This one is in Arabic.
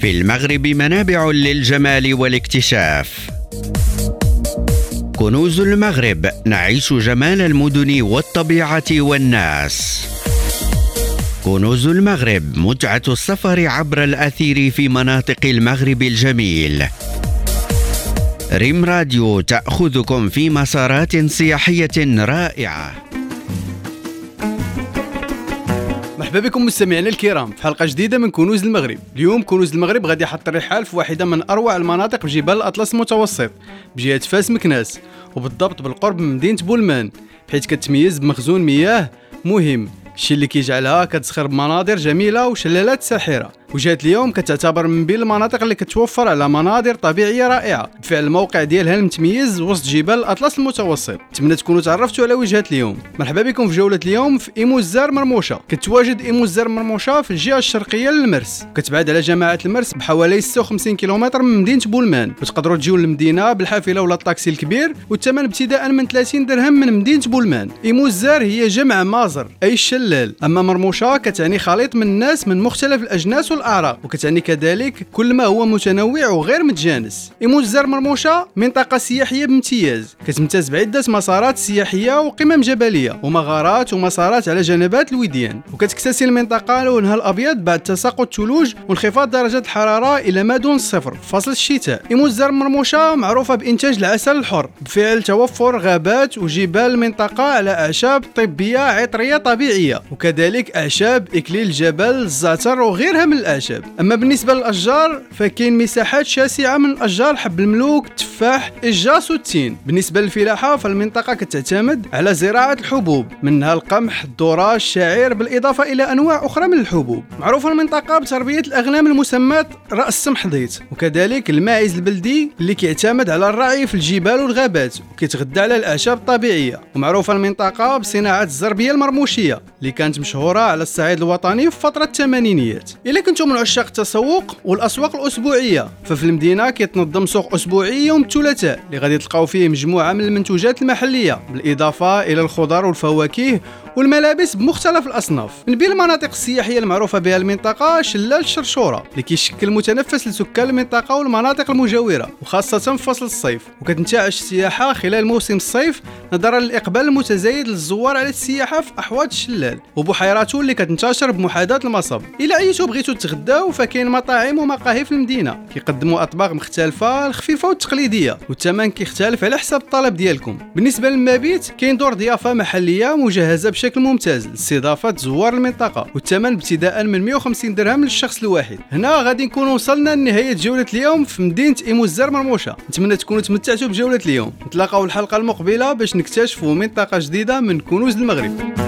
في المغرب منابع للجمال والاكتشاف. كنوز المغرب نعيش جمال المدن والطبيعة والناس. كنوز المغرب متعة السفر عبر الأثير في مناطق المغرب الجميل. ريم راديو تأخذكم في مسارات سياحية رائعة. مرحبا بكم مستمعينا الكرام. في حلقة جديدة من كنوز المغرب. اليوم كنوز المغرب غادي يحط الرحال في واحدة من أروع المناطق بجبال الأطلس المتوسط بجهة فاس مكناس وبالضبط بالقرب من مدينة بولمان. حيث كتميز بمخزون مياه مهم الشيء اللي كيجعلها كتزخر بمناظر جميلة وشلالات ساحرة. وجهة اليوم كتعتبر من بين المناطق اللي كتوفر على مناظر طبيعية رائعة. بفعل الموقع ديالها المتميز وسط جبال الاطلس المتوسط. نتمنى تكونوا تعرفتوا على وجهة اليوم. مرحبا بكم في جولة اليوم في إيمو الزار مرموشة. كتواجد إيمو الزار مرموشة في الجهة الشرقية للمرس. كتبعد على جماعة المرس بحوالي 56 كيلومتر من مدينة بولمان. وتقدروا تجيو للمدينة بالحافلة ولا الطاكسي الكبير والثمن ابتداء من 30 درهم من مدينة بولمان. إيمو الزار هي جمع مازر أي الشلال أما مرموشة كتعني خليط من الناس من مختلف الأجناس والاعراق وكتعني كذلك كل ما هو متنوع وغير متجانس. الزار مرموشة منطقة سياحية بامتياز. كتمتاز بعدة مسارات سياحية وقمم جبلية ومغارات ومسارات على جنبات الوديان. وكتكتسي المنطقة لونها الأبيض بعد تساقط الثلوج وانخفاض درجة الحرارة إلى ما دون الصفر في فصل الشتاء الزار مرموشة معروفة بإنتاج العسل الحر. بفعل توفر غابات وجبال المنطقة على أعشاب طبية عطرية طبيعية. وكذلك أعشاب إكليل الجبل الزعتر وغيرها من الاعشاب أما بالنسبة للأشجار فكاين مساحات شاسعة من الأشجار حب الملوك التفاح الجاس والتين. بالنسبة للفلاحة فالمنطقة كتعتمد على زراعة الحبوب. منها القمح الذره الشعير بالإضافة إلى أنواع أخرى من الحبوب. معروفة المنطقة بتربية الأغنام المسمات رأس سمحضيت وكذلك الماعز البلدي اللي كيعتمد على الرعي في الجبال والغابات وكيتغذى على الأعشاب الطبيعية. ومعروفة المنطقة بصناعة الزربية المرموشية اللي كانت مشهورة على الصعيد الوطني في فترة الثمانينيات. إلا كنتم من عشاق التسوق والأسواق الأسبوعية. ففي المدينة كيتنظم سوق أسبوعي يوم الثلاثاء اللي غادي تلقاو فيه مجموعة من المنتوجات المحلية بالإضافة إلى الخضر والفواكه والملابس بمختلف الأصناف. من بين المناطق السياحية المعروفة بها المنطقة شلال الشرشوره اللي كيشكل متنفس لسكان المنطقة والمناطق المجاورة وخاصة في فصل الصيف. وكتنتعش السياحة خلال موسم الصيف نظرا للإقبال المتزايد للزوار على السياحة في أحواض الشلال. وبحيراته اللي كتنتشر بمحاذاة المصب. إلى ايتو بغيتو تغداو فكاين مطاعم ومقاهي في المدينة. كيقدموا أطباق مختلفة الخفيفة والتقليدية والثمن كيختلف على حسب الطلب ديالكم. بالنسبة للمبيت كاين دور ضيافة محلية مجهزة بشكل ممتاز لاستضافة زوار المنطقة والثمن ابتداء من 150 درهم للشخص الواحد. هنا غادي نكون وصلنا لنهاية جولة اليوم في مدينة إيمو الزر مرموشة. نتمنى تكونوا تمتعتوا بجولة اليوم. نتلاقاو الحلقة المقبلة باش نكتشفوا منطقة جديدة من كنوز المغرب.